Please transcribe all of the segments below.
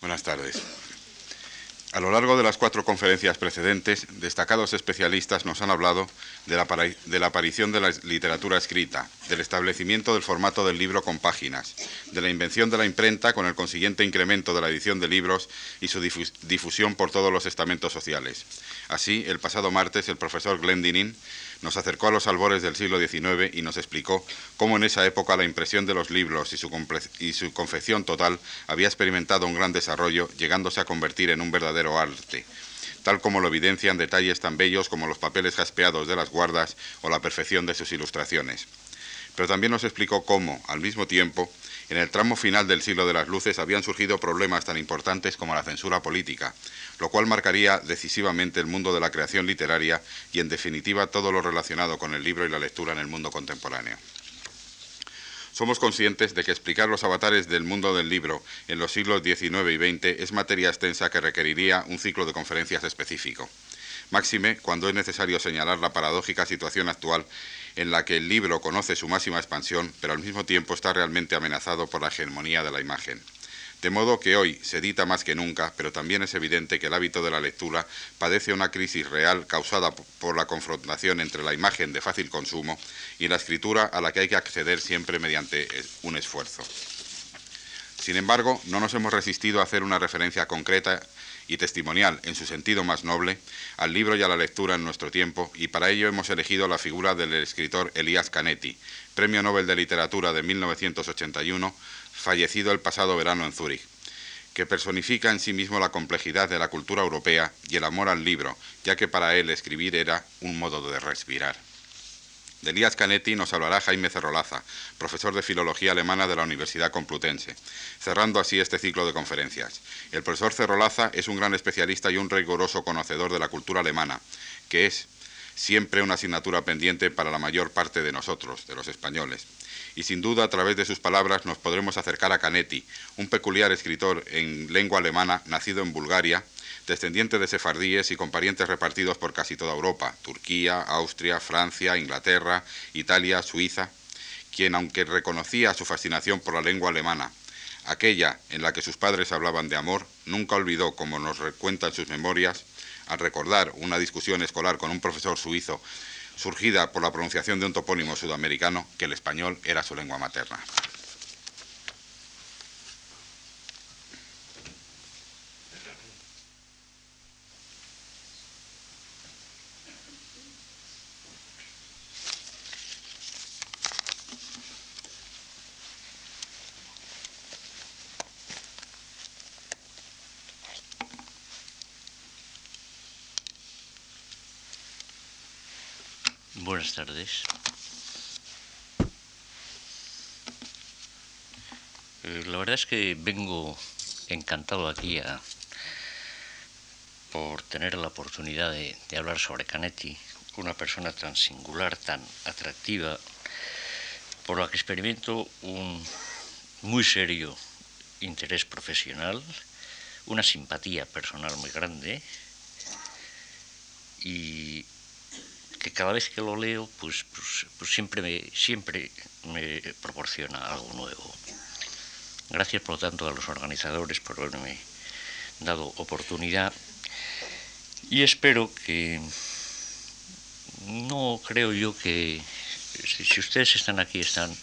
Buenas tardes. A lo largo de las cuatro conferencias precedentes, destacados especialistas nos han hablado de la, aparición de la literatura escrita, del establecimiento del formato del libro con páginas, de la invención de la imprenta con el consiguiente incremento de la edición de libros y su difusión por todos los estamentos sociales. Así, el pasado martes, el profesor Glendinin nos acercó a los albores del siglo XIX y nos explicó cómo en esa época la impresión de los libros y su, confección total había experimentado un gran desarrollo, llegándose a convertir en un verdadero arte, tal como lo evidencian detalles tan bellos como los papeles jaspeados de las guardas o la perfección de sus ilustraciones. Pero también nos explicó cómo, al mismo tiempo, en el tramo final del siglo de las luces habían surgido problemas tan importantes como la censura política, lo cual marcaría decisivamente el mundo de la creación literaria y, en definitiva, todo lo relacionado con el libro y la lectura en el mundo contemporáneo. Somos conscientes de que explicar los avatares del mundo del libro en los siglos XIX y XX es materia extensa que requeriría un ciclo de conferencias específico. Máxime cuando es necesario señalar la paradójica situación actual en la que el libro conoce su máxima expansión, pero al mismo tiempo está realmente amenazado por la hegemonía de la imagen. De modo que hoy se edita más que nunca, pero también es evidente que el hábito de la lectura padece una crisis real causada por la confrontación entre la imagen de fácil consumo y la escritura a la que hay que acceder siempre mediante un esfuerzo. Sin embargo, no nos hemos resistido a hacer una referencia concreta y testimonial, en su sentido más noble, al libro y a la lectura en nuestro tiempo, y para ello hemos elegido la figura del escritor Elías Canetti, Premio Nobel de Literatura de 1981, fallecido el pasado verano en Zúrich, que personifica en sí mismo la complejidad de la cultura europea y el amor al libro, ya que para él escribir era un modo de respirar. De Elías Canetti nos hablará Jaime Cerrolaza, profesor de Filología Alemana de la Universidad Complutense, cerrando así este ciclo de conferencias. El profesor Cerrolaza es un gran especialista y un riguroso conocedor de la cultura alemana, que es siempre una asignatura pendiente para la mayor parte de nosotros, de los españoles. Y sin duda a través de sus palabras nos podremos acercar a Canetti, un peculiar escritor en lengua alemana nacido en Bulgaria, descendiente de sefardíes y con parientes repartidos por casi toda Europa, Turquía, Austria, Francia, Inglaterra, Italia, Suiza, quien, aunque reconocía su fascinación por la lengua alemana, aquella en la que sus padres hablaban de amor, nunca olvidó, como nos recuentan sus memorias, al recordar una discusión escolar con un profesor suizo surgida por la pronunciación de un topónimo sudamericano, que el español era su lengua materna. Eh, la verdad es que vengo encantado aquí por tener la oportunidad de, hablar sobre Canetti, una persona tan singular, tan atractiva, por la que experimento un muy serio interés profesional, una simpatía personal muy grande y que cada vez que lo leo, pues, pues, pues, siempre, me, siempre me proporciona algo nuevo. Gracias, por lo tanto, a los organizadores por haberme dado oportunidad y espero que no creo yo que si, ustedes están aquí están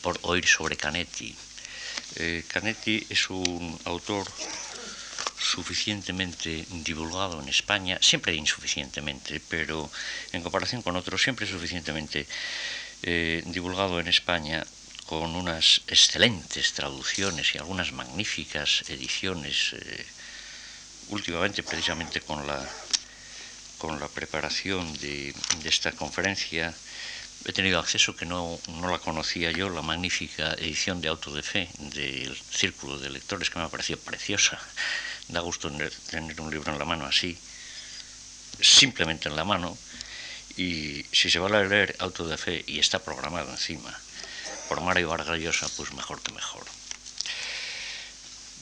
por oír sobre Canetti. Eh, Canetti es un autor suficientemente divulgado en España, siempre insuficientemente, pero en comparación con otros, siempre suficientemente eh, divulgado en España con unas excelentes traducciones y algunas magníficas ediciones, eh, últimamente precisamente con la, con la preparación de, de, esta conferencia, he tenido acceso que no, no, la conocía yo, la magnífica edición de Auto de Fe del Círculo de Lectores, que me ha parecido preciosa Da gusto tener un libro en la mano así, simplemente en la mano, y si se va a leer Auto de Fe y está programado encima por Mario Vargas Llosa, pues mejor que mejor.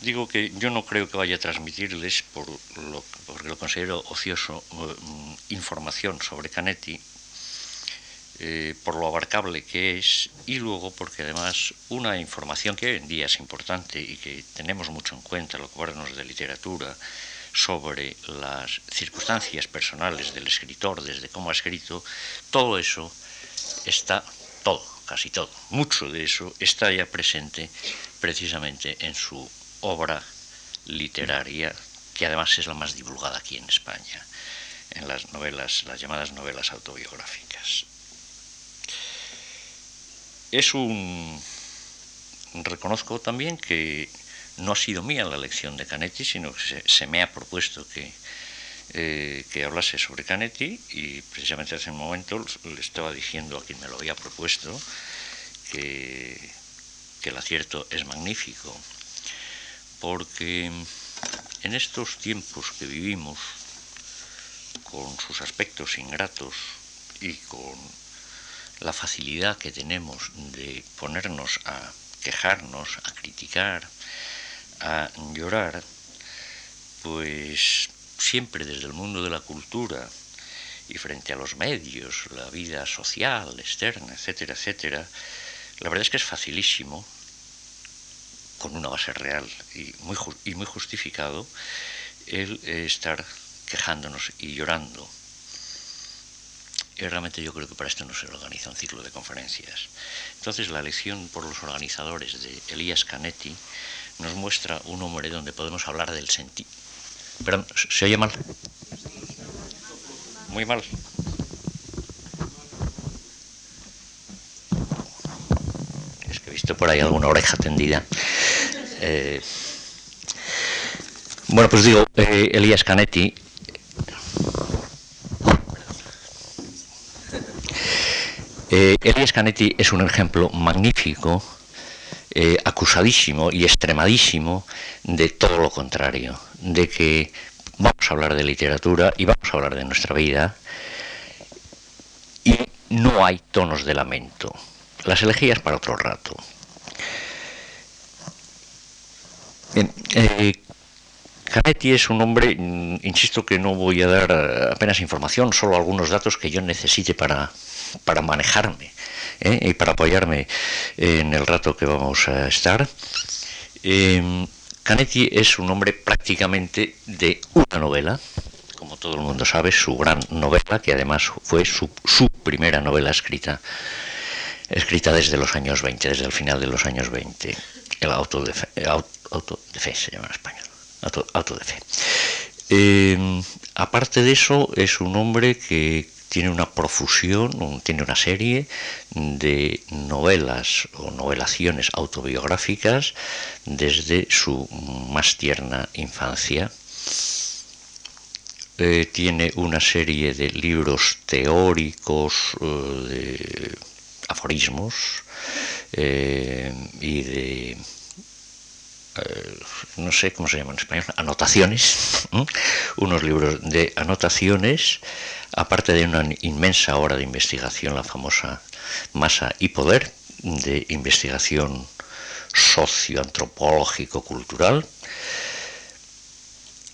Digo que yo no creo que vaya a transmitirles, por lo, porque lo considero ocioso, mm, información sobre Canetti, eh, por lo abarcable que es y luego porque además una información que hoy en día es importante y que tenemos mucho en cuenta los cuadernos de literatura sobre las circunstancias personales del escritor, desde cómo ha escrito, todo eso está, todo, casi todo, mucho de eso está ya presente precisamente en su obra literaria, que además es la más divulgada aquí en España, en las novelas, las llamadas novelas autobiográficas. Es un... Reconozco también que no ha sido mía la lección de Canetti, sino que se, me ha propuesto que, eh, que hablase sobre Canetti y precisamente hace un momento le estaba diciendo a quien me lo había propuesto que, que el acierto es magnífico, porque en estos tiempos que vivimos, con sus aspectos ingratos y con la facilidad que tenemos de ponernos a quejarnos, a criticar, a llorar, pues siempre desde el mundo de la cultura y frente a los medios, la vida social, externa, etcétera, etcétera, la verdad es que es facilísimo, con una base real y muy, y muy justificado, el estar quejándonos y llorando. Y realmente yo creo que para esto no se organiza un ciclo de conferencias. Entonces la lección por los organizadores de Elías Canetti nos muestra un hombre donde podemos hablar del sentido. Perdón, ¿se oye mal? Muy mal. Es que he visto por ahí alguna oreja tendida. Eh, bueno, pues digo, eh, Elías Canetti. Eh, Elías Canetti es un ejemplo magnífico eh, acusadísimo y extremadísimo de todo lo contrario, de que vamos a hablar de literatura y vamos a hablar de nuestra vida y no hay tonos de lamento. Las elegías para otro rato. Eh, Canetti es un hombre, mm, insisto que no voy a dar apenas información, solo algunos datos que yo necesite para, para manejarme ¿eh? y para apoyarme en el rato que vamos a estar. Eh, Canetti es un hombre prácticamente de una novela, como todo el mundo sabe, su gran novela, que además fue su, primera novela escrita, escrita desde los años 20, desde el final de los años 20. El auto de fe, auto, fe se llama en español, auto, de fe. Eh, aparte de eso, es un hombre que tiene una profusión, tiene una serie de novelas o novelaciones autobiográficas desde su más tierna infancia. Eh, tiene una serie de libros teóricos, eh, de aforismos y de no sé cómo se llama en español, anotaciones, unos libros de anotaciones aparte de una inmensa obra de investigación, la famosa Masa y Poder, de investigación socioantropológico-cultural,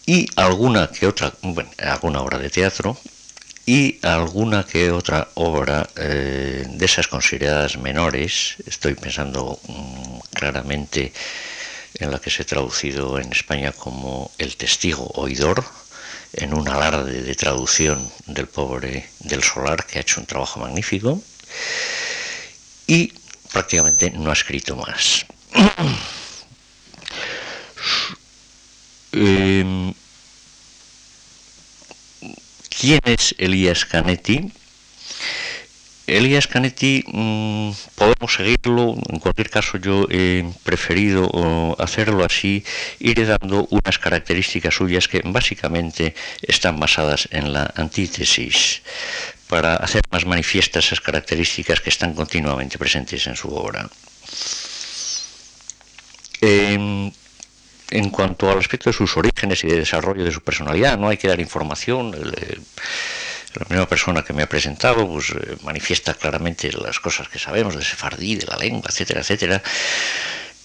y alguna que otra, bueno, alguna obra de teatro, y alguna que otra obra eh, de esas consideradas menores, estoy pensando mm, claramente en la que se ha traducido en España como El testigo oidor, en un alarde de traducción del pobre del Solar, que ha hecho un trabajo magnífico, y prácticamente no ha escrito más. Em, ¿Quién es Elías Canetti? Elías Canetti mm, podemos seguirlo, en cualquier caso yo he preferido hacerlo así, iré dando unas características suyas que básicamente están basadas en la antítesis, para hacer más manifiestas esas características que están continuamente presentes en su obra. Em, en cuanto al aspecto de sus orígenes y de desarrollo de su personalidad, no hay que dar información la primera persona que me ha presentado pues, eh, manifiesta claramente las cosas que sabemos de Sefardí, de la lengua, etcétera, etcétera.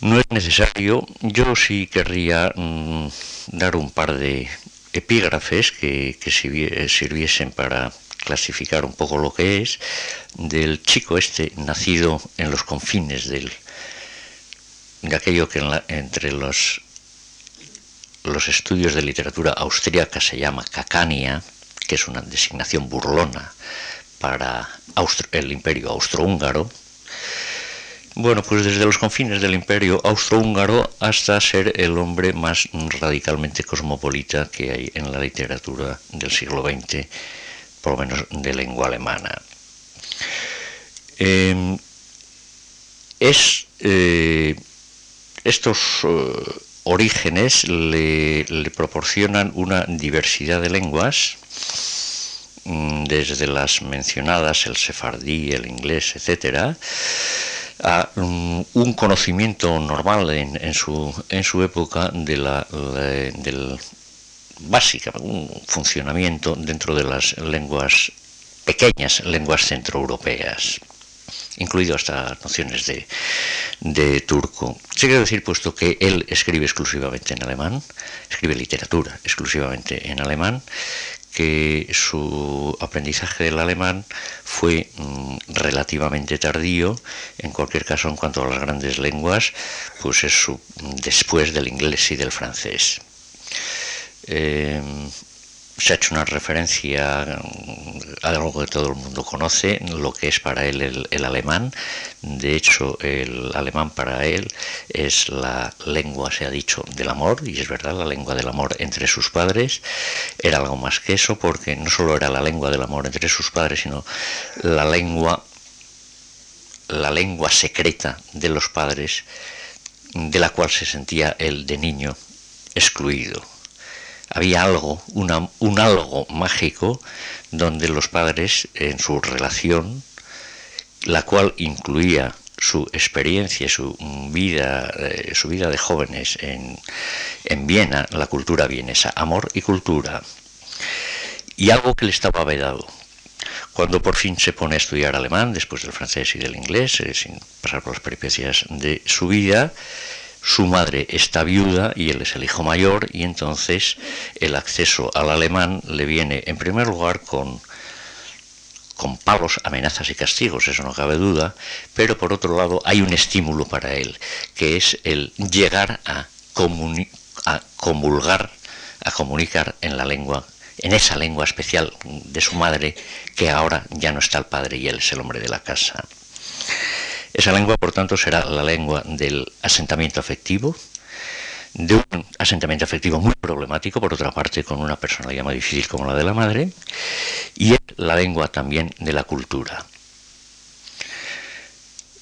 No es necesario. Yo sí querría mm, dar un par de epígrafes que, que sirviesen para clasificar un poco lo que es, del chico este nacido en los confines del, de aquello que entre los, los estudios de literatura austríaca se llama cacania, que es una designación burlona para el imperio austrohúngaro, bueno, pues desde los confines del imperio austrohúngaro hasta ser el hombre más radicalmente cosmopolita que hay en la literatura del siglo XX, por lo menos de lengua alemana. Em, es, eh, estos eh, orígenes le, proporcionan una diversidad de lenguas, desde las mencionadas, el sefardí, el inglés, etcétera, a un conocimiento normal en, su, en su época de la, del básica, un funcionamiento dentro de las lenguas pequeñas, lenguas centroeuropeas incluido hasta nociones de turco. Se quiere decir, puesto que él escribe exclusivamente en alemán, escribe literatura exclusivamente en alemán, que su aprendizaje del alemán fue mm, relativamente tardío, en cualquier caso en cuanto a las grandes lenguas, pues es su, después del inglés y del francés. Em, se ha hecho una referencia a algo que todo el mundo conoce, lo que es para él el, alemán. De hecho, el alemán para él es la lengua, se ha dicho, del amor, y es verdad, la lengua del amor entre sus padres. Era algo más que eso, porque no solo era la lengua del amor entre sus padres, sino la lengua, la lengua secreta de los padres, de la cual se sentía él de niño excluido había algo, un algo mágico donde los padres en su relación, la cual incluía su experiencia, su vida, eh, su vida de jóvenes en, en Viena, la cultura vienesa, amor y cultura, y algo que le estaba vedado. Cuando por fin se pone a estudiar alemán, después del francés y del inglés, eh, sin pasar por las peripecias de su vida, su madre está viuda y él es el hijo mayor y entonces el acceso al alemán le viene en primer lugar con, con palos, amenazas y castigos, eso no cabe duda, pero por otro lado hay un estímulo para él, que es el llegar a, a comulgar, a comunicar en la lengua, en esa lengua especial de su madre, que ahora ya no está el padre y él es el hombre de la casa. Esa lengua, por tanto, será la lengua del asentamiento afectivo, de un asentamiento afectivo muy problemático, por otra parte, con una personalidad muy difícil como la de la madre, y la lengua también de la cultura.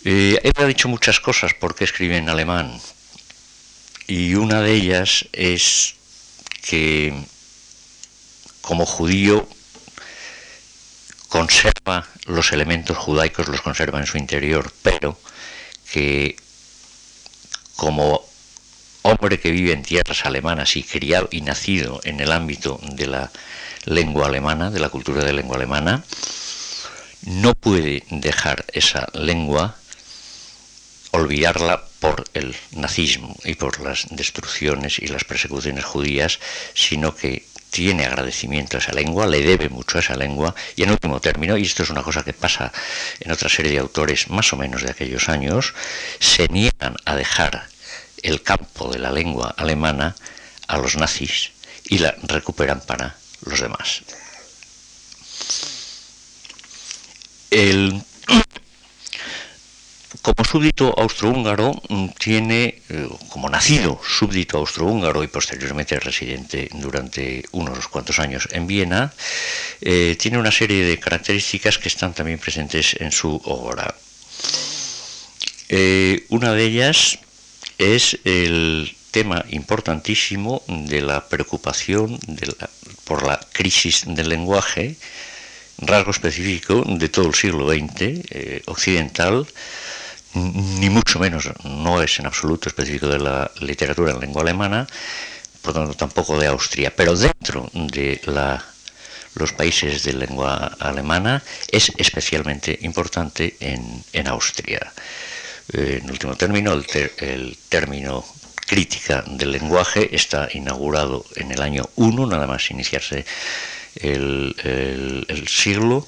Eh, ha dicho muchas cosas porque escribe en alemán, y una de ellas es que como judío conserva los elementos judaicos, los conserva en su interior, pero que como hombre que vive en tierras alemanas y criado y nacido en el ámbito de la lengua alemana, de la cultura de lengua alemana, no puede dejar esa lengua, olvidarla por el nazismo y por las destrucciones y las persecuciones judías, sino que tiene agradecimiento a esa lengua, le debe mucho a esa lengua y en último término, y esto es una cosa que pasa en otra serie de autores más o menos de aquellos años, se niegan a dejar el campo de la lengua alemana a los nazis y la recuperan para los demás. El como súbdito austrohúngaro mm, tiene, eh, como nacido súbdito austrohúngaro y posteriormente residente durante unos cuantos años en Viena, eh, tiene una serie de características que están también presentes en su obra. Eh, una de ellas es el tema importantísimo de la preocupación por la crisis del lenguaje, rasgo específico de todo el siglo XX occidental, ni mucho menos, no es en absoluto específico de la literatura en lengua alemana, por tanto tampoco de Austria, pero dentro de los países de lengua alemana es especialmente importante en, Austria. En último término, el, el término crítica del lenguaje está inaugurado en el año 1, nada más iniciarse el, siglo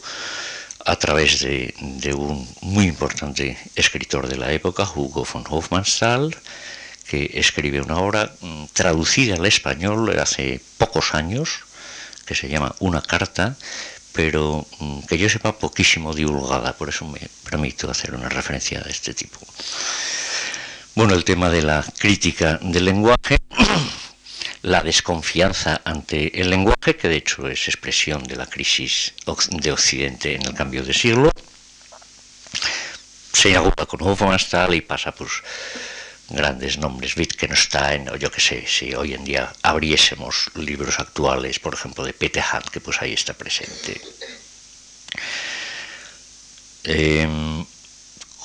a través de, un muy importante escritor de la época, Hugo von Hofmannsthal, que escribe una obra mm, traducida al español hace pocos años, que se llama Una carta, pero mm, que yo sepa poquísimo divulgada, por eso me permito hacer una referencia de este tipo. Bueno, el tema de la crítica del lenguaje, la desconfianza ante el lenguaje, que de hecho es expresión de la crisis de Occidente en el cambio de siglo, se inaugura con Hofmannsthal y pasa pues grandes nombres, está en, yo que sé, si hoy en día abriésemos libros actuales, por ejemplo, de Peter Hunt, que pues ahí está presente. Em,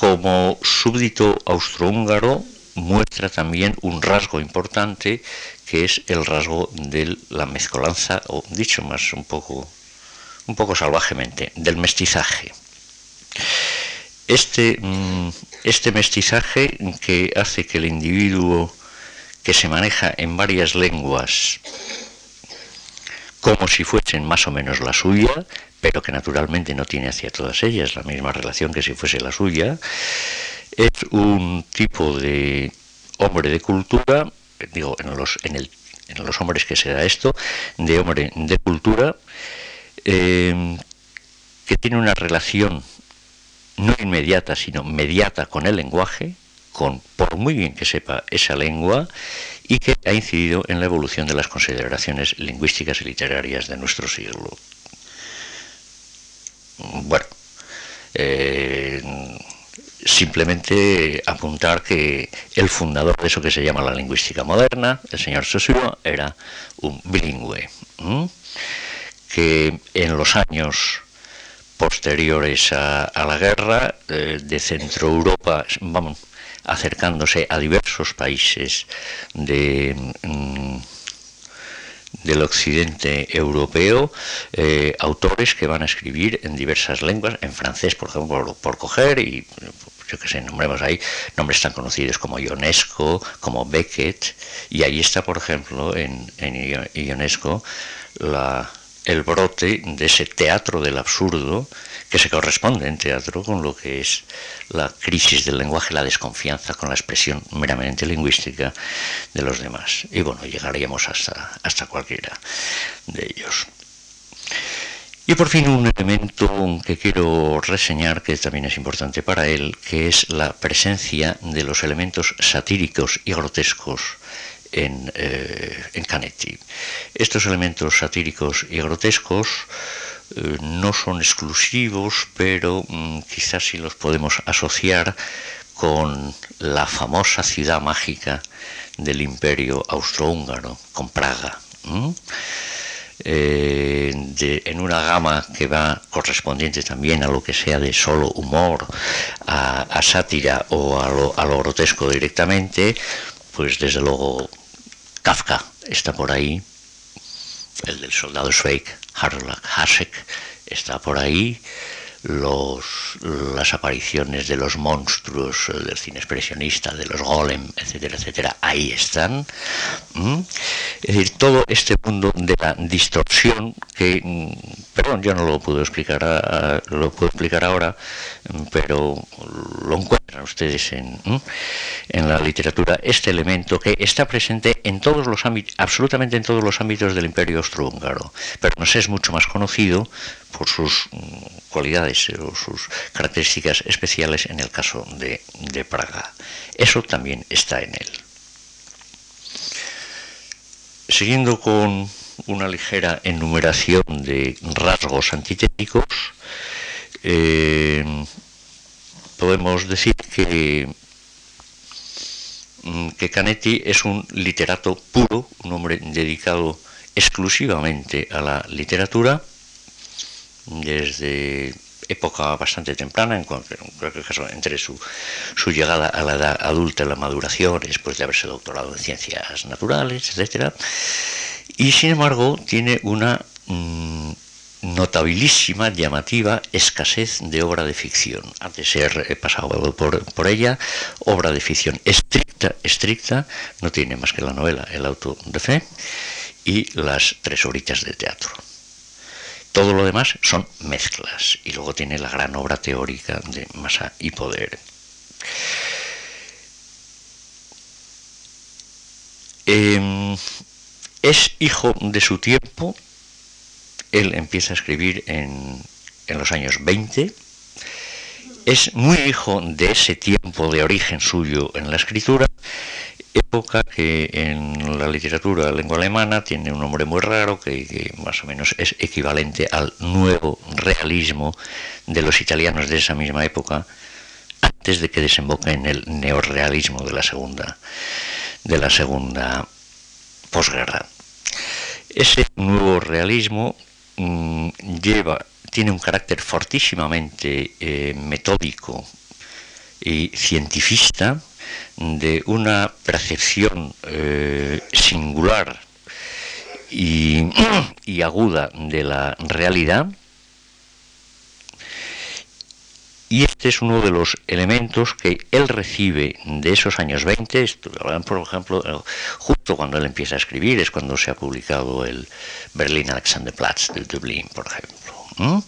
como súbdito austrohúngaro muestra también un rasgo importante que es el rasgo de la mezcolanza, o dicho más un poco, un poco salvajemente, del mestizaje. Este, mm, este mestizaje que hace que el individuo que se maneja en varias lenguas como si fuesen más o menos la suya, pero que naturalmente no tiene hacia todas ellas la misma relación que si fuese la suya, es un tipo de hombre de cultura, digo, en los, en el, en los hombres que se da esto, de hombre de cultura, eh, que tiene una relación no inmediata, sino mediata con el lenguaje, con, por muy bien que sepa esa lengua, y que ha incidido en la evolución de las consideraciones lingüísticas y literarias de nuestro siglo. Bueno, eh, simplemente apuntar que el fundador de eso que se llama la lingüística moderna, el señor Saussure, era un bilingüe, que en los años posteriores a, la guerra eh, de Centro Europa, vamos, acercándose a diversos países de, mm, del occidente europeo, eh, autores que van a escribir en diversas lenguas, en francés, por ejemplo, por, coger, y yo que sé, nombremos ahí nombres tan conocidos como Ionesco, como Beckett, y ahí está, por ejemplo, en, en Ionesco, la, el brote de ese teatro del absurdo que se corresponde en teatro con lo que es la crisis del lenguaje, la desconfianza con la expresión meramente lingüística de los demás. Y bueno, llegaríamos hasta, hasta cualquiera de ellos. Y por fin un elemento que quiero reseñar, que también es importante para él, que es la presencia de los elementos satíricos y grotescos en, eh, Canetti. Estos elementos satíricos y grotescos eh, no son exclusivos, pero mm, quizás sí los podemos asociar con la famosa ciudad mágica del imperio austrohúngaro, con Praga. Eh, en una gama que va correspondiente también a lo que sea de solo humor, a, sátira o a a lo grotesco directamente, pues desde luego Kafka está por ahí, el del soldado Schweik, Harold Hasek está por ahí, los, las apariciones de los monstruos del cine expresionista, de los golem, etcétera, etcétera, ahí están. Es decir, todo este mundo de la distorsión que, mm, perdón, yo no lo puedo explicar, lo puedo explicar ahora, pero lo encuentran ustedes en, en la literatura, este elemento que está presente en todos los ámbitos, absolutamente en todos los ámbitos del imperio austrohúngaro, pero nos es mucho más conocido por sus mm, cualidades o sus características especiales en el caso de, Praga. Eso también está en él. Siguiendo con una ligera enumeración de rasgos antitéticos, eh, podemos decir que, mm, que Canetti es un literato puro, un hombre dedicado exclusivamente a la literatura, desde época bastante temprana, en cualquier, caso, entre su, su, llegada a la edad adulta y la maduración, después de haberse doctorado en ciencias naturales, etc. Y sin embargo, tiene una mm, notabilísima, llamativa escasez de obra de ficción. Ha de ser pasado por, por ella, obra de ficción estricta, estricta, no tiene más que la novela El auto de fe y las tres horitas de teatro. Todo lo demás son mezclas. Y luego tiene la gran obra teórica de masa y poder. Em, es hijo de su tiempo. Él empieza a escribir en, en los años 20. Es muy hijo de ese tiempo de origen suyo en la escritura época que en la literatura lengua alemana tiene un nombre muy raro que, más o menos es equivalente al nuevo realismo de los italianos de esa misma época antes de que desemboque en el neorrealismo de la segunda de la segunda posguerra. Ese nuevo realismo mm, lleva tiene un carácter fortísimamente eh, metódico y cientifista de una percepción eh, singular y, aguda de la realidad. Y este es uno de los elementos que él recibe de esos años 20, por ejemplo, justo cuando él empieza a escribir, es cuando se ha publicado el Berlin Alexanderplatz de Dublín, por ejemplo.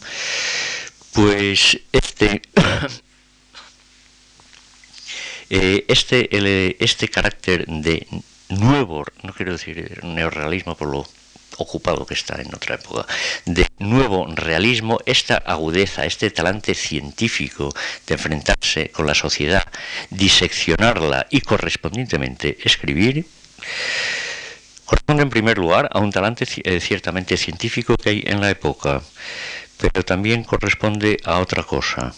Pues este Eh, este, este carácter de nuevo, no quiero decir neorrealismo por lo ocupado que está en otra época, de nuevo realismo, esta agudeza, este talante científico de enfrentarse con la sociedad, diseccionarla y correspondientemente escribir, corresponde en primer lugar a un talante eh, ciertamente científico que hay en la época, pero también corresponde a otra cosa,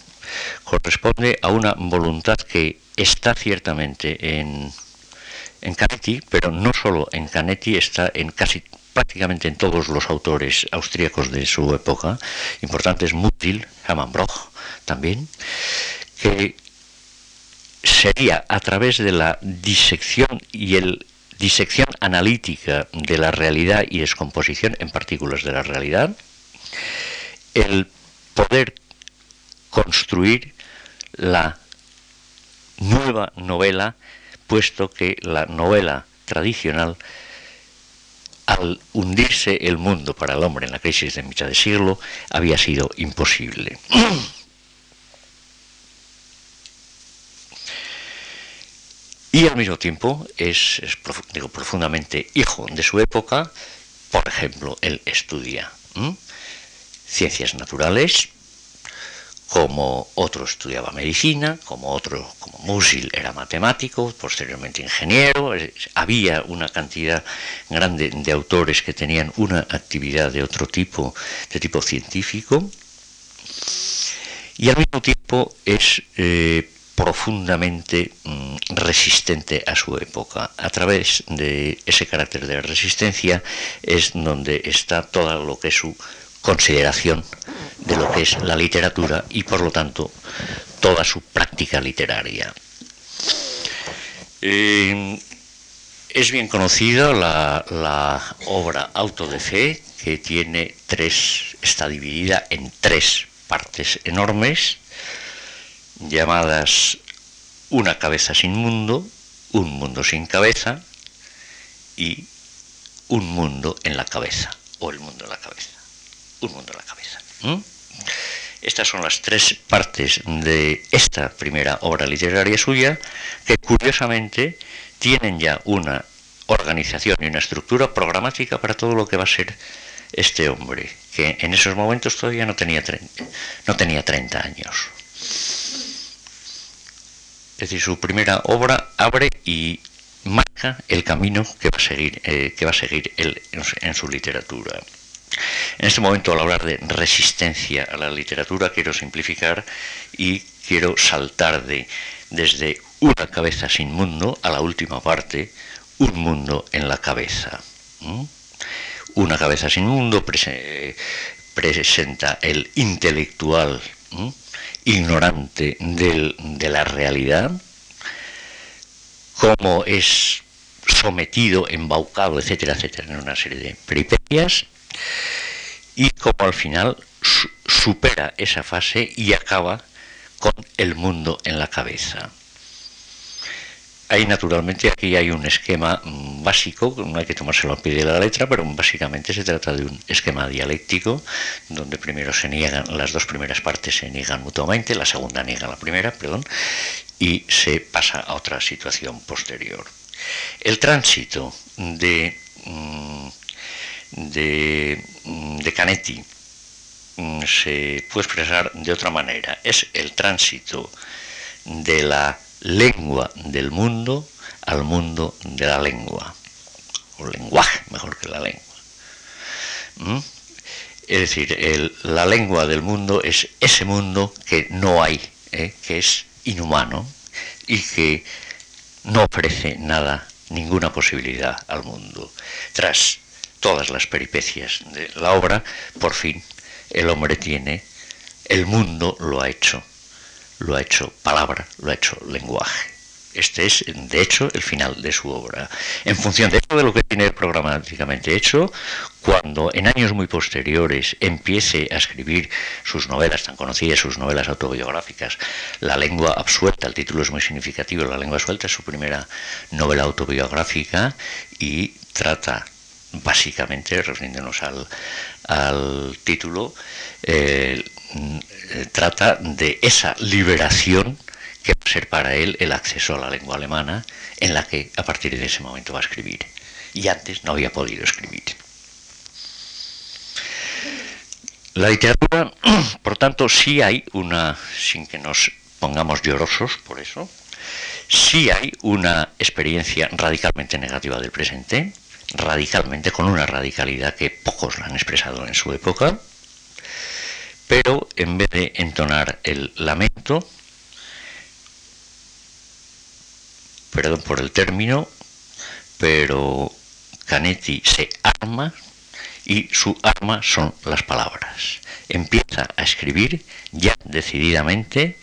corresponde a una voluntad que está ciertamente en, en Canetti, pero no solo en Canetti, está en casi prácticamente en todos los autores austríacos de su época, importantes Mutil, Hermann Broch también, que sería a través de la disección y el disección analítica de la realidad y descomposición en partículas de la realidad, el poder construir la nueva novela, puesto que la novela tradicional, al hundirse el mundo para el hombre en la crisis de mitad de siglo, había sido imposible. Y al mismo tiempo es, digo, profundamente hijo de su época. Por ejemplo, él estudia ciencias naturales, como otro estudiaba medicina, como otro, como Musil era matemático, posteriormente ingeniero, había una cantidad grande de autores que tenían una actividad de otro tipo, de tipo científico, y al mismo tiempo es eh, profundamente mm, resistente a su época. A través de ese carácter de resistencia es donde está todo lo que es su consideración de lo que es la literatura y por lo tanto toda su práctica literaria. Eh, es bien conocida la, obra Auto de Fe, que tiene tres, está dividida en tres partes enormes, llamadas Una cabeza sin mundo, Un mundo sin cabeza y Un mundo en la cabeza, o el mundo en la cabeza un mundo en la cabeza. Estas son las tres partes de esta primera obra literaria suya, que curiosamente tienen ya una organización y una estructura programática para todo lo que va a ser este hombre, que en esos momentos todavía no tenía 30, no tenía 30 años. Es decir, su primera obra abre y marca el camino que va a seguir, eh, que va a seguir él en su literatura. En este momento, al hablar de resistencia a la literatura, quiero simplificar y quiero saltar de, desde una cabeza sin mundo a la última parte, un mundo en la cabeza. Una cabeza sin mundo presenta el intelectual ignorante de la realidad, cómo es sometido, embaucado, etcétera, etcétera, en una serie de peripecias, y como al final supera esa fase y acaba con el mundo en la cabeza. hay naturalmente aquí hay un esquema mm, básico, no hay que tomárselo al pie de la letra, pero básicamente se trata de un esquema dialéctico donde primero se niegan, las dos primeras partes se niegan mutuamente, la segunda niega la primera, perdón, y se pasa a otra situación posterior. El tránsito de, mm, de, mm, Canetti se puede expresar de otra manera. Es el tránsito de la lengua del mundo al mundo de la lengua, o lenguaje, mejor que la lengua. ¿Mm? Es decir, la lengua del mundo es ese mundo que no hay, ¿eh? que es inhumano y que no ofrece nada, ninguna posibilidad al mundo. Tras todas las peripecias de la obra, por fin el hombre tiene, el mundo lo ha hecho lo ha hecho palabra, lo ha hecho lenguaje. Este es, de hecho, el final de su obra. En función de todo lo que tiene programáticamente hecho, cuando en años muy posteriores empiece a escribir sus novelas tan conocidas, sus novelas autobiográficas, La lengua absuelta, el título es muy significativo, La lengua suelta es su primera novela autobiográfica y trata básicamente, refiriéndonos al, título, eh, trata de esa liberación que va a ser para él el acceso a la lengua alemana, en la que a partir de ese momento va a escribir. Y antes no había podido escribir. La literatura, por tanto, sí hay una, sin que nos pongamos llorosos por eso, sí hay una experiencia radicalmente negativa del presente, radicalmente, con una radicalidad que pocos la han expresado en su época, pero en vez de entonar el lamento, perdón por el término, pero Canetti se arma y su arma son las palabras. Empieza a escribir ya decididamente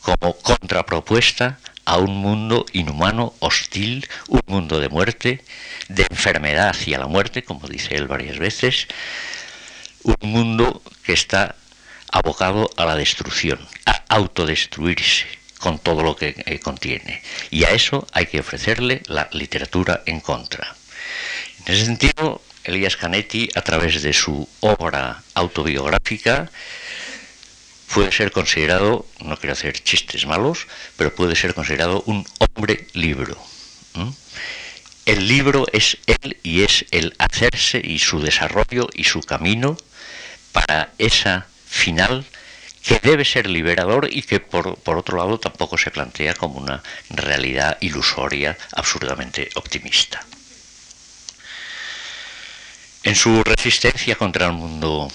como contrapropuesta a un mundo inhumano, hostil, un mundo de muerte, de enfermedad hacia la muerte, como dice él varias veces, un mundo que está abocado a la destrucción, a autodestruirse con todo lo que eh, contiene. Y a eso hay que ofrecerle la literatura en contra. En ese sentido, Elías Canetti, a través de su obra autobiográfica, puede ser considerado, no quiero hacer chistes malos, pero puede ser considerado un hombre libro. El libro es él y es el hacerse y su desarrollo y su camino para esa final que debe ser liberador y que por, otro lado tampoco se plantea como una realidad ilusoria absurdamente optimista. En su resistencia contra el mundo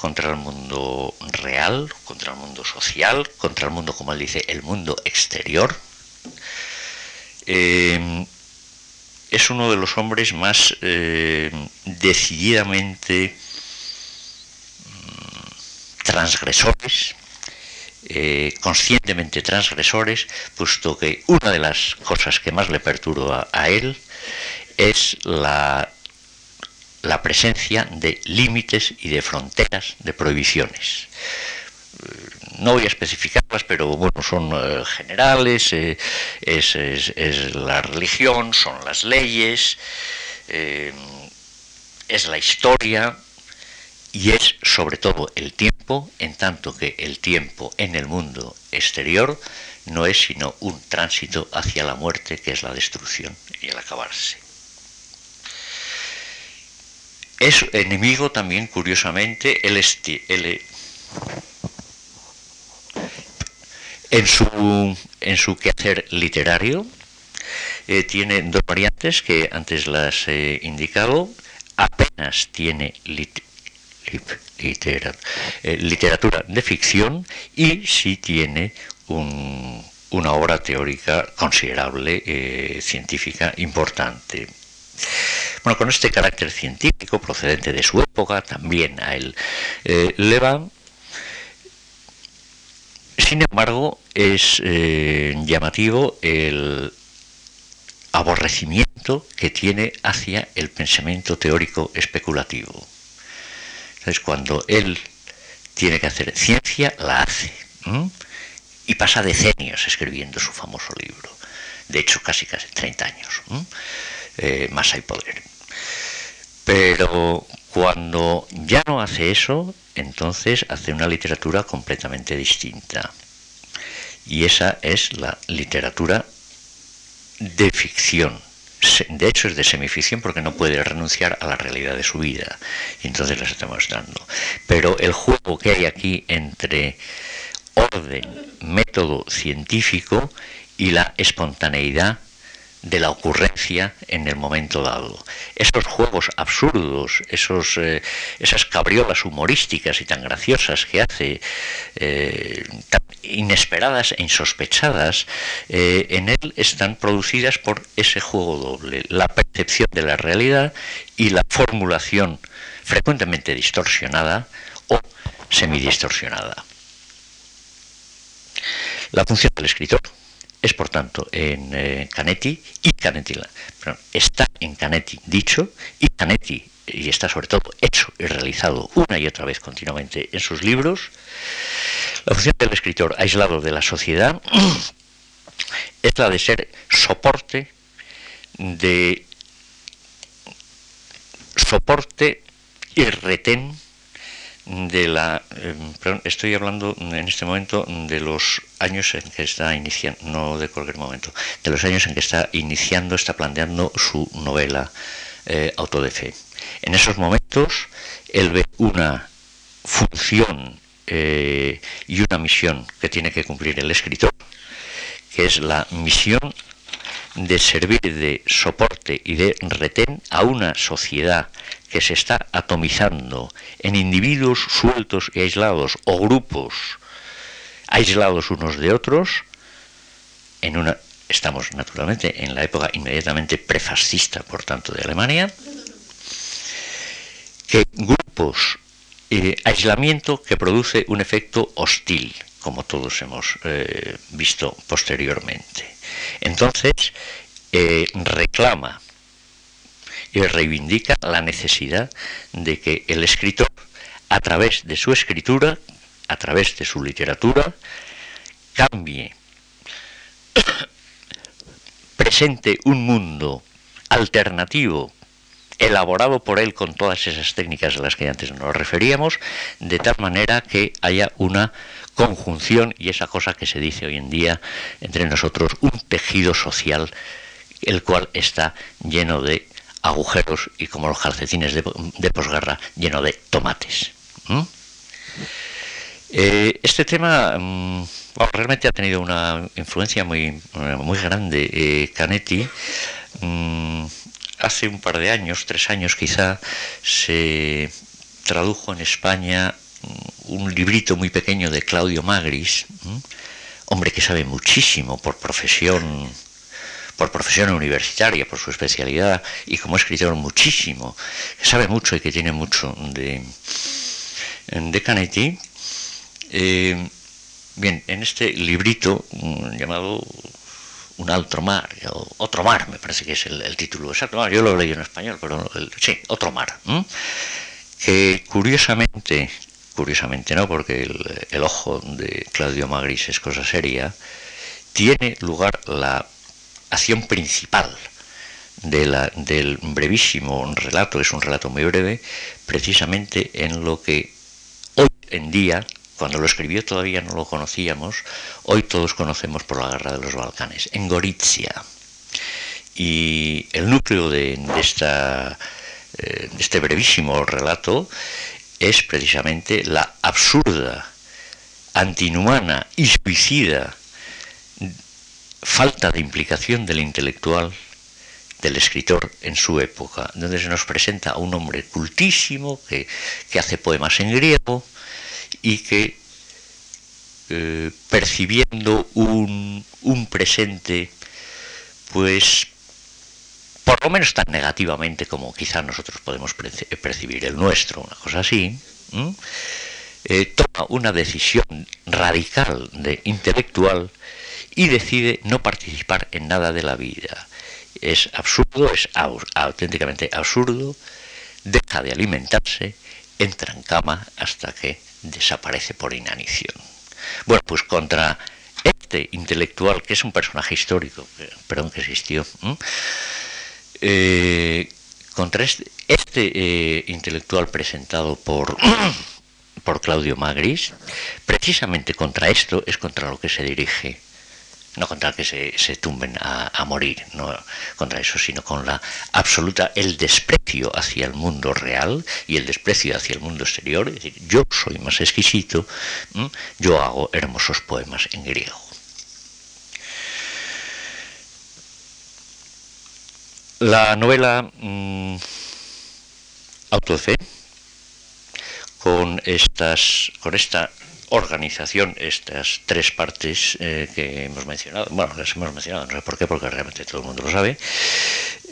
contra el mundo real, contra el mundo social, contra el mundo, como él dice, el mundo exterior, eh, es uno de los hombres más eh, decididamente transgresores, eh, conscientemente transgresores, puesto que una de las cosas que más le perturba a él es la, la presencia de límites y de fronteras, de prohibiciones. Eh, no voy a especificarlas, pero bueno, son eh, generales, es, es, la religión, son las leyes, es la historia, y es sobre todo el tiempo, en tanto que el tiempo en el mundo exterior no es sino un tránsito hacia la muerte, que es la destrucción y el acabarse. Es enemigo también, curiosamente, el, en, su, en su quehacer literario, eh, tiene dos variantes que antes las he indicado, apenas tiene eh, literatura de ficción y sí tiene una obra teórica considerable, eh, científica, importante. Bueno, con este carácter científico procedente de su época, también a él eh, le va. Sin embargo, es llamativo el aborrecimiento que tiene hacia el pensamiento teórico especulativo. Entonces, cuando él tiene que hacer ciencia, la hace. Y pasa decenios escribiendo su famoso libro. de hecho casi casi 30 años, eh, más hay poder. Pero cuando ya no hace eso, entonces hace una literatura completamente distinta. Y esa es la literatura de ficción. De hecho es de semificción porque no puede renunciar a la realidad de su vida. Y entonces las está mostrando. Pero el juego que hay aquí entre orden, método científico y la espontaneidad de la ocurrencia en el momento dado. Esos juegos absurdos, esos, eh, esas cabriolas humorísticas y tan graciosas que hace, eh, tan inesperadas e insospechadas, eh, en él están producidas por ese juego doble, la percepción de la realidad y la formulación frecuentemente distorsionada o semidistorsionada. La función del escritor es por tanto en eh, Canetti y Canetti, está en Canetti dicho y Canetti, y está sobre todo hecho y realizado una y otra vez continuamente en sus libros, la función del escritor aislado de la sociedad es la de ser soporte de soporte y retén de la em, estoy hablando en este momento de los años en que está iniciando no de cualquier momento de los años en que está iniciando está planteando su novela eh, auto de fe en esos momentos él ve una función eh, y una misión que tiene que cumplir el escritor que es la misión de servir de soporte y de retén a una sociedad que se está atomizando en individuos sueltos y aislados o grupos aislados unos de otros, en una estamos naturalmente en la época inmediatamente prefascista, por tanto, de Alemania, que grupos, eh, aislamiento que produce un efecto hostil, como todos hemos eh, visto posteriormente. Entonces, eh, reclama y reivindica la necesidad de que el escritor, a través de su escritura, a través de su literatura, cambie, presente un mundo alternativo, elaborado por él con todas esas técnicas a las que antes nos referíamos, de tal manera que haya una conjunción y esa cosa que se dice hoy en día entre nosotros, un tejido social, el cual está lleno de agujeros y como los calcetines de, posguerra lleno de tomates. Eh, este tema mm, realmente ha tenido una influencia muy, muy grande. Eh, Canetti mm, hace un par de años, tres años quizá, se tradujo en España mm, un librito muy pequeño de Claudio Magris, hombre que sabe muchísimo por profesión por profesión universitaria, por su especialidad y como escritor muchísimo, que sabe mucho y que tiene mucho de, de Canetti. Eh, bien, en este librito mm, llamado Un alto mar, Otro mar, me parece que es el, título exacto. yo lo leí en español, pero sí, Otro mar. Que curiosamente, curiosamente no, porque el, el ojo de Claudio Magris es cosa seria, tiene lugar la acción principal del brevísimo relato, es un relato muy breve, precisamente en lo que hoy en día, cuando lo escribió todavía no lo conocíamos, hoy todos conocemos por la guerra de los Balcanes, en Gorizia. Y el núcleo de, esta, eh, de este brevísimo relato es precisamente la absurda, antinhumana y suicida falta de implicación del intelectual, del escritor en su época, donde se nos presenta a un hombre cultísimo que, hace poemas en griego y que eh, percibiendo un, un, presente, pues por lo menos tan negativamente como quizá nosotros podemos percibir el nuestro, una cosa así, eh, toma una decisión radical de intelectual y decide no participar en nada de la vida. Es absurdo, es auténticamente absurdo, deja de alimentarse, entra en cama hasta que desaparece por inanición. Bueno, pues contra este intelectual, que es un personaje histórico, perdón, que existió, eh, contra este, este eh, intelectual presentado por, por Claudio Magris, precisamente contra esto es contra lo que se dirige no contra que se, se tumben a, morir, no contra eso, sino con la absoluta, el desprecio hacia el mundo real y el desprecio hacia el mundo exterior, es decir, yo soy más exquisito, yo hago hermosos poemas en griego. La novela mmm, Auto de Fe, con, estas, con esta organización, estas tres partes eh, que hemos mencionado, bueno, las hemos mencionado, no sé por qué, porque realmente todo el mundo lo sabe,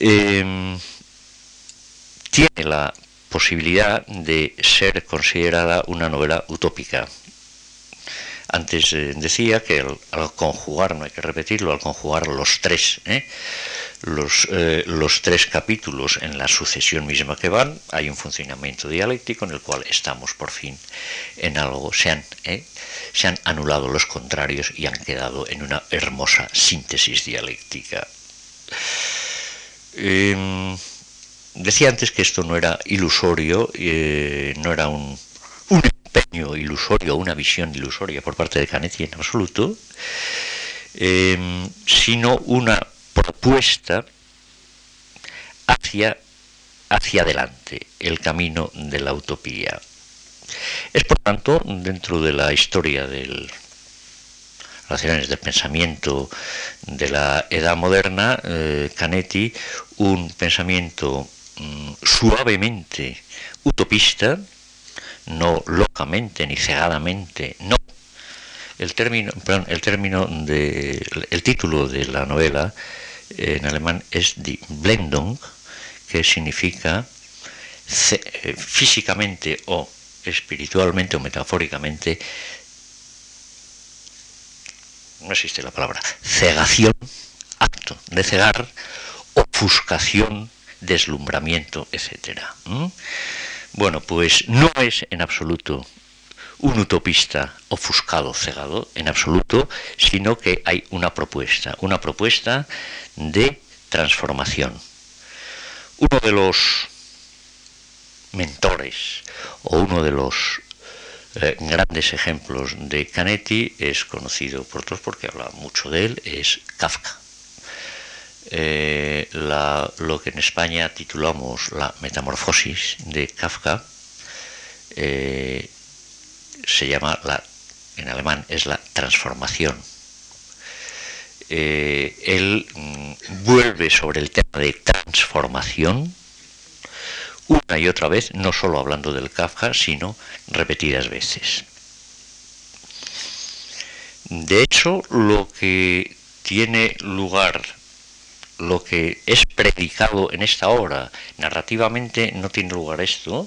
em, tiene la posibilidad de ser considerada una novela utópica. Antes eh, decía que al, conjugar, no hay que repetirlo, al conjugar los tres, ¿eh? los, eh, los tres capítulos en la sucesión misma que van, hay un funcionamiento dialéctico en el cual estamos por fin en algo, se han, ¿eh? se han anulado los contrarios y han quedado en una hermosa síntesis dialéctica. Em, decía antes que esto no era ilusorio, eh, no era un empeño ilusorio, una visión ilusoria por parte de Canetti en absoluto, em, sino una propuesta hacia, hacia adelante, el camino de la utopía. Es por tanto, dentro de la historia del relaciones del pensamiento de la edad moderna, eh, Canetti, un pensamiento mm, suavemente utopista, no locamente ni cegadamente, no. El término, perdón, el término de el título de la novela en alemán es die Blendung, que significa eh, físicamente o espiritualmente o metafóricamente, no existe la palabra, cegación, acto de cegar, ofuscación, deslumbramiento, etc. Bueno, pues no es en absoluto un utopista ofuscado, cegado, en absoluto, sino que hay una propuesta, una propuesta de transformación. Uno de los mentores o uno de los eh, grandes ejemplos de Canetti es conocido por todos porque habla mucho de él, es Kafka. Eh, lo que en España titulamos la metamorfosis de Kafka eh, se llama la, en alemán es la transformación. Eh, él mm, vuelve sobre el tema de transformación una y otra vez, no solo hablando del Kafka, sino repetidas veces. De hecho, lo que tiene lugar, lo que es predicado en esta obra, narrativamente no tiene lugar esto,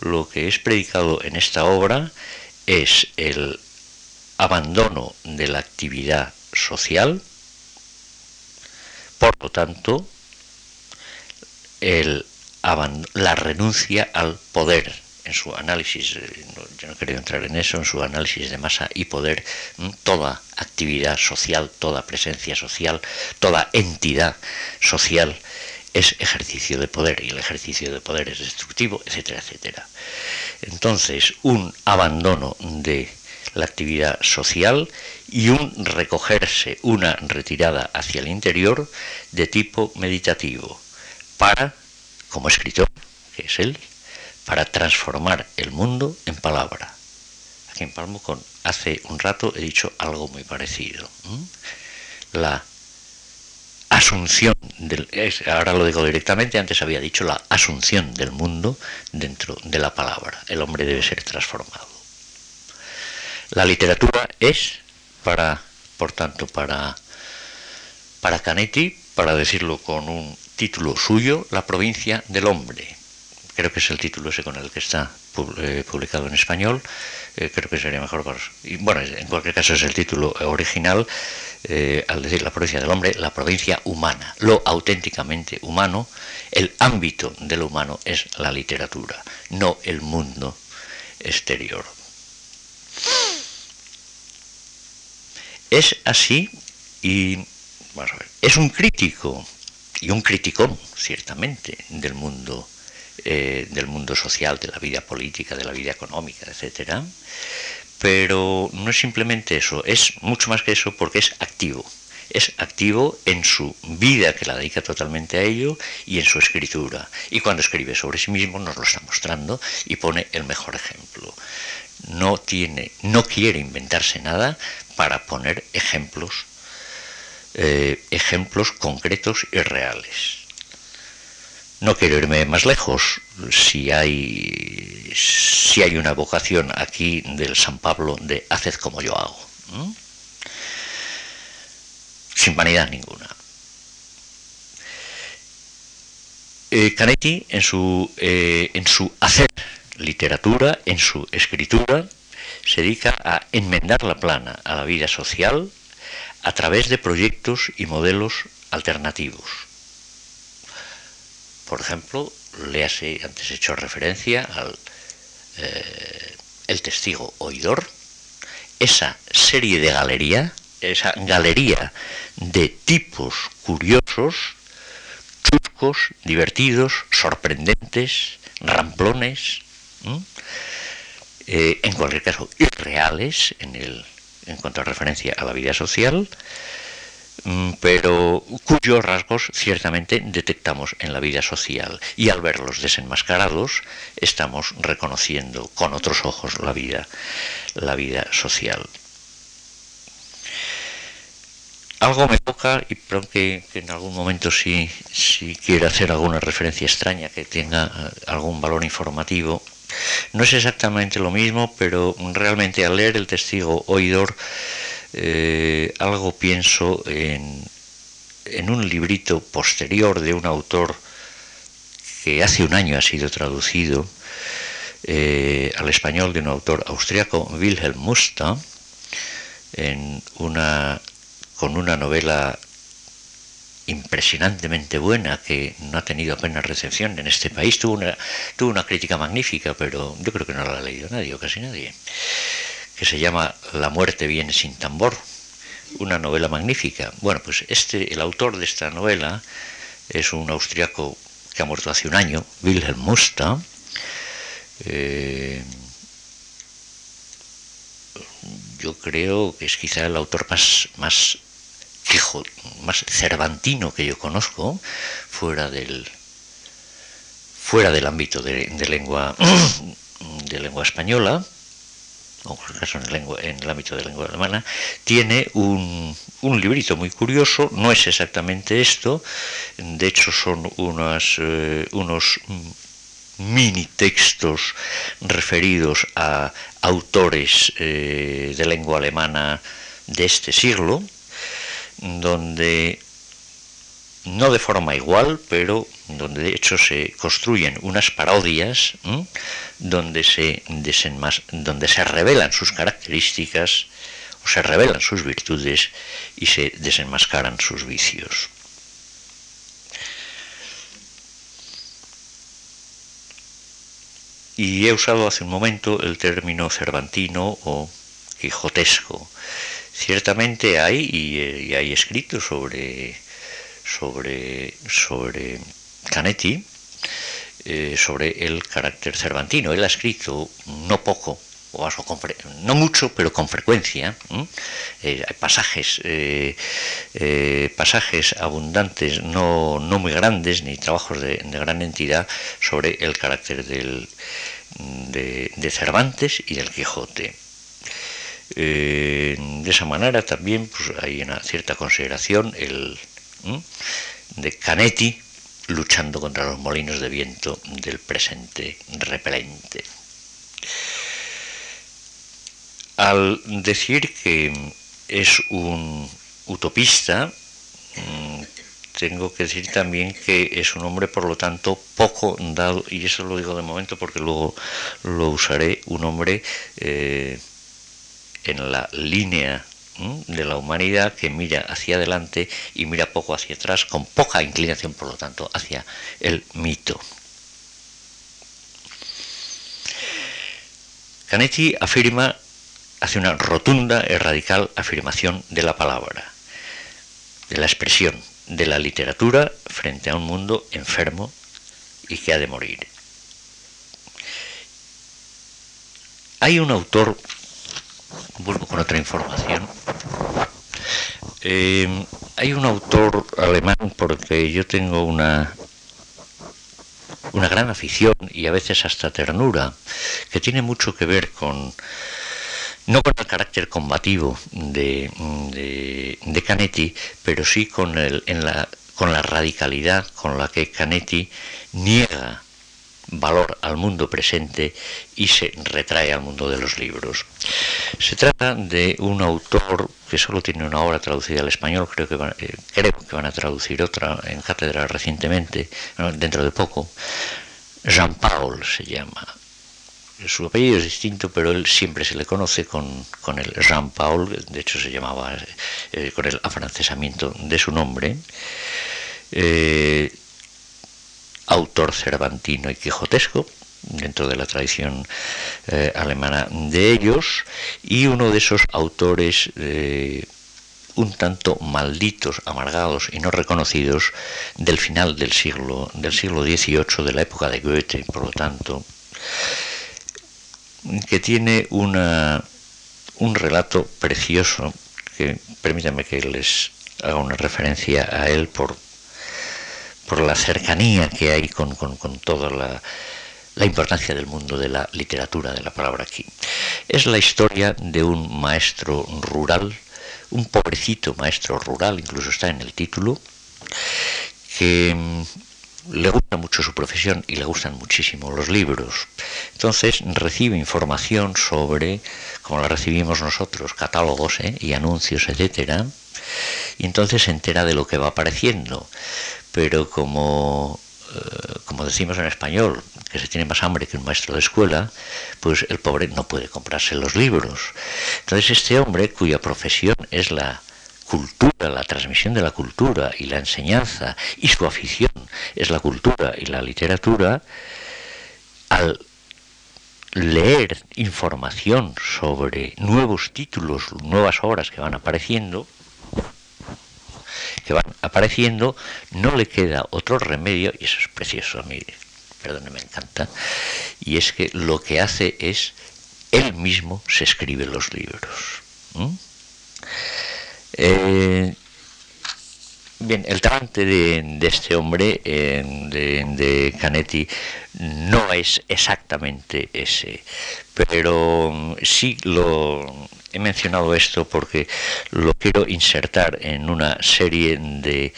lo que es predicado en esta obra es el abandono de la actividad social, por lo tanto, la renuncia al poder. En su análisis, eh, yo no quería entrar en eso, en su análisis de masa y poder, toda actividad social, toda presencia social, toda entidad social es ejercicio de poder y el ejercicio de poder es destructivo, etcétera, etcétera. Entonces, un abandono de la actividad social y un recogerse, una retirada hacia el interior de tipo meditativo, para, como escritor, que es él, para transformar el mundo en palabra. Aquí en Palmo hace un rato he dicho algo muy parecido. La asunción del, ahora lo digo directamente, antes había dicho la asunción del mundo dentro de la palabra. El hombre debe ser transformado. La literatura es para, por tanto, para, para Canetti, para decirlo con un título suyo, la provincia del hombre. Creo que es el título ese con el que está eh, publicado en español. Eh, creo que sería mejor. Y, bueno, en cualquier caso es el título original eh, al decir la provincia del hombre, la provincia humana, lo auténticamente humano, el ámbito de lo humano es la literatura, no el mundo exterior. es así y vamos a ver, es un crítico y un criticón, ciertamente, del mundo, eh, del mundo social, de la vida política, de la vida económica, etcétera. Pero no es simplemente eso, es mucho más que eso porque es activo. Es activo en su vida, que la dedica totalmente a ello, y en su escritura. Y cuando escribe sobre sí mismo nos lo está mostrando y pone el mejor ejemplo. No tiene, no quiere inventarse nada para poner ejemplos eh, ejemplos concretos y reales. No quiero irme más lejos. Si hay, si hay una vocación aquí del San Pablo de haced como yo hago. Sin vanidad ninguna. Eh, Canetti, en su, eh, en su hacer literatura, en su escritura, se dedica a enmendar la plana a la vida social, a través de proyectos y modelos alternativos. Por ejemplo, le hace, antes he hecho referencia al eh, El testigo oidor, esa serie de galería, esa galería de tipos curiosos, chuscos, divertidos, sorprendentes, ramplones, eh, en cualquier caso irreales en el en cuanto a referencia a la vida social, pero cuyos rasgos ciertamente detectamos en la vida social y al verlos desenmascarados estamos reconociendo con otros ojos la vida, la vida social. Algo me toca, y creo que, en algún momento si, si hacer alguna referencia extraña que tenga eh, algún valor informativo, no es exactamente lo mismo, pero realmente al leer el testigo oidor, eh, algo pienso en, en un librito posterior de un autor que hace un año ha sido traducido eh, al español de un autor austriaco, Wilhelm Musta, en una, con una novela impresionantemente buena que no ha tenido apenas recepción en este país. Tuvo una, tuvo una crítica magnífica, pero yo creo que no la ha leído nadie o casi nadie, que se llama La muerte viene sin tambor, una novela magnífica. Bueno, pues este, el autor de esta novela es un austriaco que ha muerto hace un año, Wilhelm Musta. Eh, yo creo que es quizá el autor más, más hijo más cervantino que yo conozco, fuera del, fuera del ámbito de, lengua, de lengua española, en el caso en, lengua, en el ámbito de lengua alemana, tiene un, un, librito muy curioso, no es exactamente esto, de hecho son unas, eh, unos mini textos referidos a autores eh, de lengua alemana de este siglo, donde no de forma igual, pero donde de hecho se construyen unas parodias donde se donde se revelan sus características o se revelan sus virtudes y se desenmascaran sus vicios. Y he usado hace un momento el término cervantino o quijotesco Ciertamente hay, y, hay escritos sobre, sobre, sobre Canetti, eh, sobre el carácter cervantino. Él ha escrito no poco, o no mucho, pero con frecuencia. Eh, hay pasajes, eh, pasajes abundantes, no, no, muy grandes, ni trabajos de, gran entidad, sobre el carácter del, de, de Cervantes y del Quijote. De esa manera también pues, hay una cierta consideración el, de Canetti luchando contra los molinos de viento del presente repelente. Al decir que es un utopista, mm, tengo que decir también que es un hombre, por lo tanto, poco dado, y eso lo digo de momento porque luego lo usaré, un hombre eh, en la línea de la humanidad que mira hacia adelante y mira poco hacia atrás, con poca inclinación, por lo tanto, hacia el mito. Canetti afirma hace una rotunda y radical afirmación de la palabra, de la expresión, de la literatura frente a un mundo enfermo y que ha de morir. Hay un autor, vuelvo con otra información, eh, hay un autor alemán porque yo tengo una, una gran afición y a veces hasta ternura, que tiene mucho que ver con, no con el carácter combativo de, de, Canetti, pero sí con, el, en la, con la radicalidad con la que Canetti niega valor al mundo presente y se retrae al mundo de los libros. Se trata de un autor que solo tiene una obra traducida al español, creo que van, eh, creo que van a traducir otra en cátedra recientemente, dentro de poco. Jean Paul se llama. Su apellido es distinto, pero él siempre se le conoce con, con el Jean Paul, de hecho se llamaba eh, con el afrancesamiento de su nombre. Eh, autor cervantino y quijotesco, dentro de la tradición eh, alemana de ellos, y uno de esos autores eh, un tanto malditos, amargados y no reconocidos del final del siglo, del siglo XVIII, de la época de Goethe, por lo tanto, que tiene una, un relato precioso, que permítanme que les haga una referencia a él por por la cercanía que hay con, toda la, la importancia del mundo de la literatura, de la palabra aquí. Es la historia de un maestro rural, un pobrecito maestro rural, incluso está en el título, que mm, le gusta mucho su profesión y le gustan muchísimo los libros. Entonces recibe información sobre, como la recibimos nosotros, catálogos ¿eh? y anuncios, etcétera, y entonces se entera de lo que va apareciendo pero como, eh, como decimos en español, que se tiene más hambre que un maestro de escuela, pues el pobre no puede comprarse los libros. Entonces este hombre, cuya profesión es la cultura, la transmisión de la cultura y la enseñanza, y su afición es la cultura y la literatura, al leer información sobre nuevos títulos, nuevas obras que van apareciendo, que van apareciendo, no le queda otro remedio, y eso es precioso a mí, perdón, me encanta, y es que lo que hace es, él mismo se escribe los libros. Bien, el talante de, este hombre, eh, de, de, Canetti, no es exactamente ese, pero sí lo, He mencionado esto porque lo quiero insertar en una serie de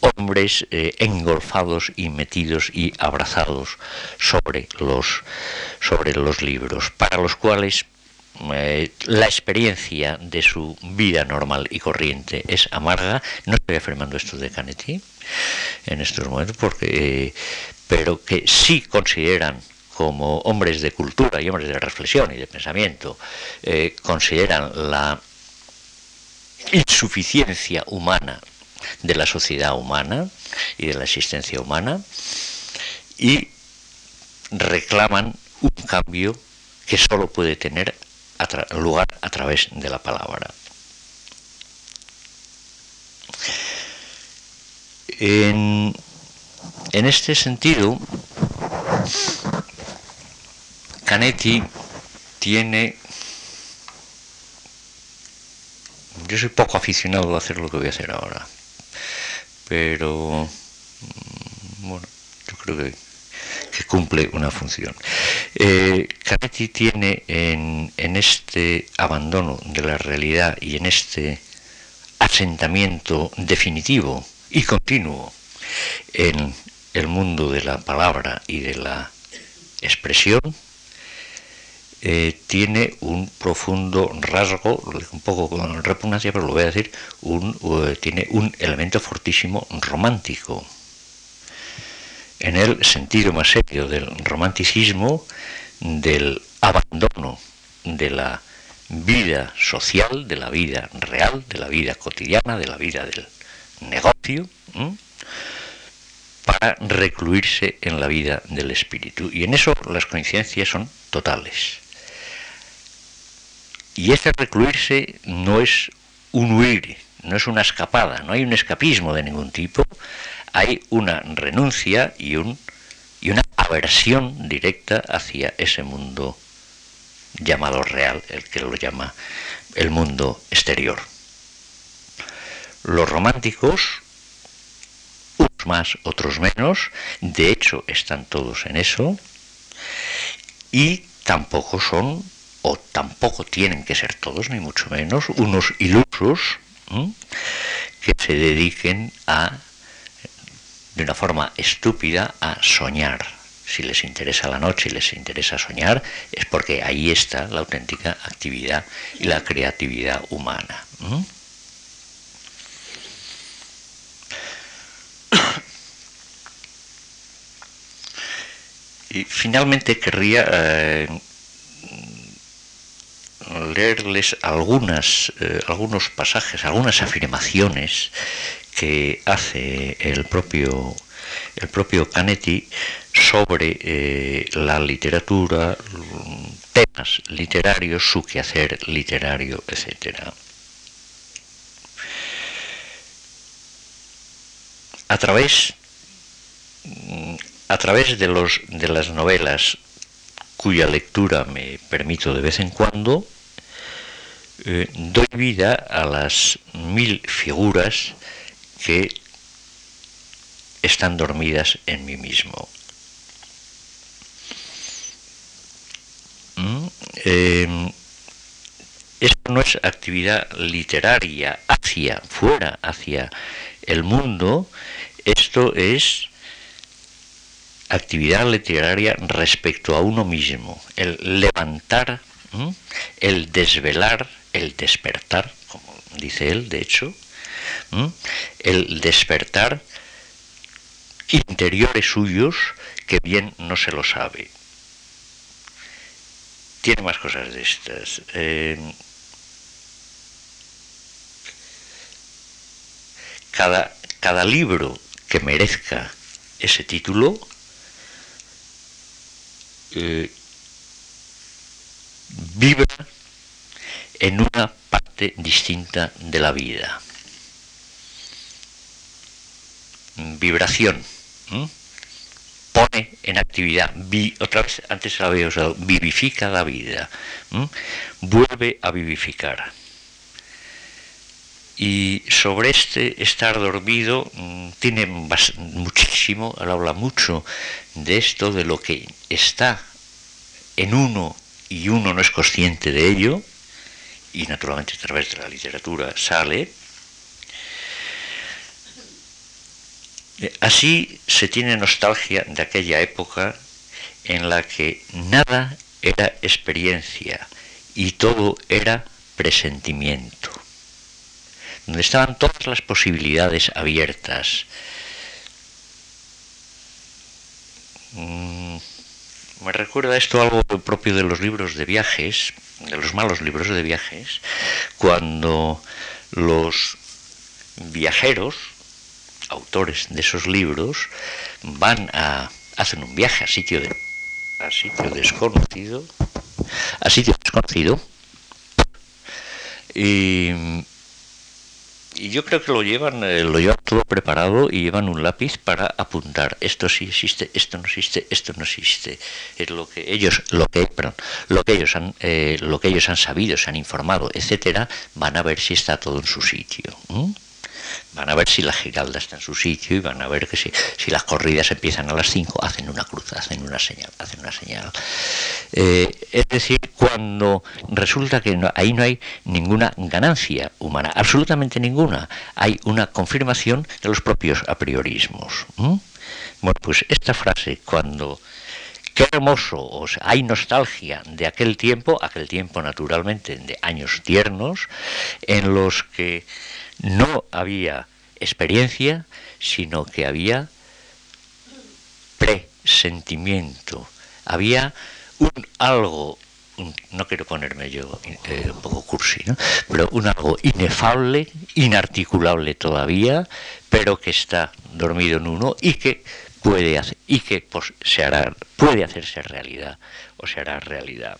hombres eh, engolfados y metidos y abrazados sobre los, sobre los libros, para los cuales eh, la experiencia de su vida normal y corriente es amarga. No estoy afirmando esto de Canetti en estos momentos, porque, eh, pero que sí consideran como hombres de cultura y hombres de reflexión y de pensamiento, eh, consideran la insuficiencia humana de la sociedad humana y de la existencia humana y reclaman un cambio que solo puede tener lugar a través de la palabra. En, en este sentido, Canetti tiene... Yo soy poco aficionado a hacer lo que voy a hacer ahora, pero mm, bueno, yo creo que, cumple una función. Eh, Canetti tiene en, en este abandono de la realidad y en este asentamiento definitivo y continuo en el mundo de la palabra y de la expresión, eh, tiene un profundo rasgo, un poco con repugnancia, pero lo voy a decir, un, eh, tiene un elemento fortísimo romántico. En el sentido más serio del romanticismo, del abandono de la vida social, de la vida real, de la vida cotidiana, de la vida del negocio, para recluirse en la vida del espíritu. Y en eso las coincidencias son totales. y este recluirse no es un huir, no es una escapada, no hay un escapismo de ningún tipo, hay una renuncia y, un, y una aversión directa hacia ese mundo llamado real, el que lo llama el mundo exterior. Los románticos, unos más, otros menos, de hecho están todos en eso, y tampoco son, o tampoco tienen que ser todos, ni mucho menos, unos ilusos que se dediquen a, de una forma estúpida, a soñar. Si les interesa la noche y les interesa soñar, es porque ahí está la auténtica actividad y la creatividad humana. Y finalmente querría eh, leerles eh, algunos pasajes, algunas afirmaciones que hace el propio, el propio Canetti sobre eh, la literatura, temas literarios, su quehacer literario, etc. A través, a través de, los, de las novelas cuya lectura me permito de vez en cuando, eh, doy vida a las mil figuras que están dormidas en mí mismo. ¿Mm? Em, esto no es actividad literaria hacia fuera, hacia el mundo, esto es actividad literaria respecto a uno mismo, el levantar, el desvelar, el despertar, como dice él, de hecho, el despertar interiores suyos que bien no se lo sabe. Tiene más cosas de estas. Eh, cada, cada libro que merezca ese título eh, vibra en una parte distinta de la vida. Vibración. Pone en actividad, otra vez, antes había usado, vivifica la vida, vuelve a vivificar. Y sobre este estar dormido mm, tiene muchísimo, él habla mucho de esto, de lo que está en uno y uno no es consciente de ello, y naturalmente a través de la literatura sale, así se tiene nostalgia de aquella época en la que nada era experiencia y todo era presentimiento donde estaban todas las posibilidades abiertas. Mm, me recuerda esto algo propio de los libros de viajes, de los malos libros de viajes, cuando los viajeros, autores de esos libros, van a hacen un viaje a sitio de a sitio desconocido, a sitio desconocido y y yo creo que lo llevan, eh, lo llevan todo preparado y llevan un lápiz para apuntar. Esto sí existe, esto no existe, esto no existe. Es lo que ellos, lo que, lo que ellos han, eh, lo que ellos han sabido, se han informado, etcétera, van a ver si está todo en su sitio. Van a ver si la giralda está en su sitio y van a ver que si, si las corridas empiezan a las 5, hacen una cruz, hacen una señal, hacen una señal. Eh, es decir, cuando resulta que ahí no hay ninguna ganancia humana, absolutamente ninguna, hay una confirmación de los propios a priorismos. Bueno, pues esta frase, cuando qué hermoso, o hay nostalgia de aquel tiempo, aquel tiempo naturalmente de años tiernos, en los que no había experiencia, sino que había presentimiento, había un algo, no quiero ponerme yo eh, un poco cursi, pero un algo inefable, inarticulable todavía, pero que está dormido en uno y que puede hacer, y que pues, se hará, puede hacerse realidad o se hará realidad.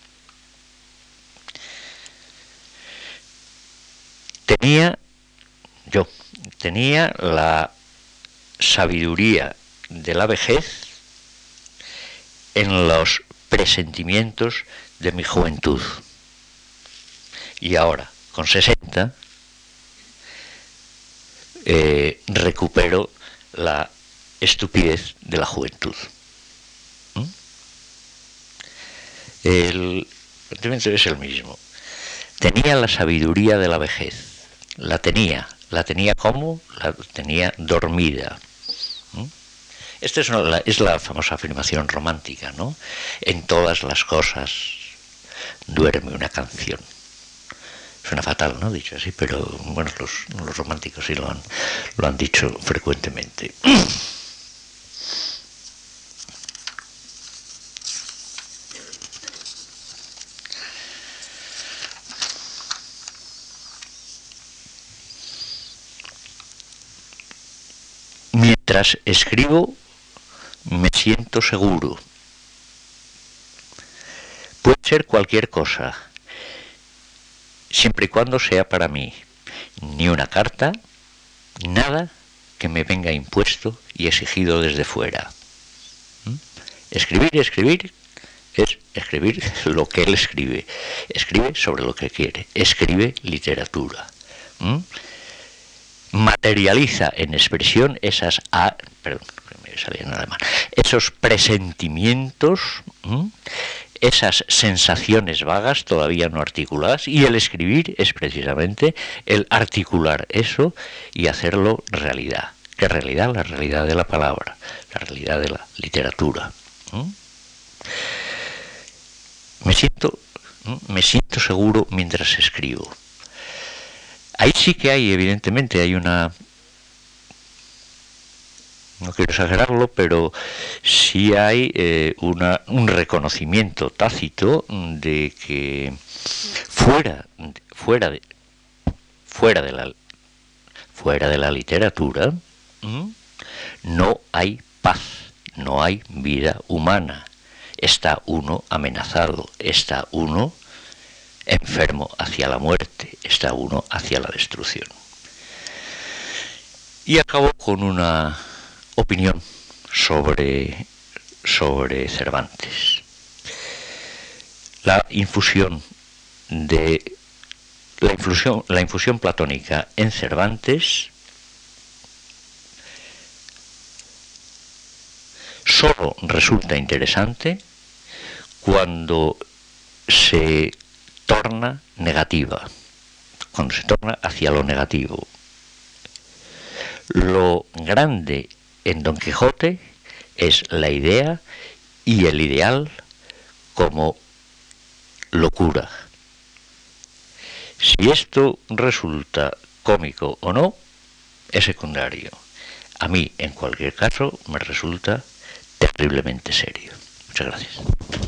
tenía, yo, tenía la sabiduría de la vejez en los presentimientos de mi juventud. Y ahora, con 60, eh, recupero la estupidez de la juventud. ¿Mm? El es el mismo. Tenía la sabiduría de la vejez. La tenía. ¿La tenía como? La tenía dormida. ¿Mm? Esta es, es la famosa afirmación romántica, ¿no? En todas las cosas duerme una canción. Suena fatal, ¿no? Dicho así, pero bueno, los, los románticos sí lo han, lo han dicho frecuentemente. Escribo, me siento seguro. Puede ser cualquier cosa, siempre y cuando sea para mí. Ni una carta, nada que me venga impuesto y exigido desde fuera. ¿Mm? Escribir, escribir es escribir lo que él escribe. Escribe sobre lo que quiere. Escribe literatura. ¿Mm? Materializa en expresión esas esos presentimientos, esas sensaciones vagas todavía no articuladas, y el escribir es precisamente el articular eso y hacerlo realidad. ¿Qué realidad? La realidad de la palabra, la realidad de la literatura. Me siento, me siento seguro mientras escribo. Ahí sí que hay, evidentemente, hay una... No quiero exagerarlo, pero sí hay eh, una, un reconocimiento tácito de que fuera, fuera, de, fuera, de, la, fuera de la literatura no hay paz, no hay vida humana. Está uno amenazado, está uno enfermo hacia la muerte, está uno hacia la destrucción. Y acabo con una opinión sobre, sobre Cervantes. La infusión de la infusión, la infusión platónica en Cervantes solo resulta interesante cuando se torna negativa, cuando se torna hacia lo negativo. Lo grande en Don Quijote es la idea y el ideal como locura. Si esto resulta cómico o no, es secundario. A mí, en cualquier caso, me resulta terriblemente serio. Muchas gracias.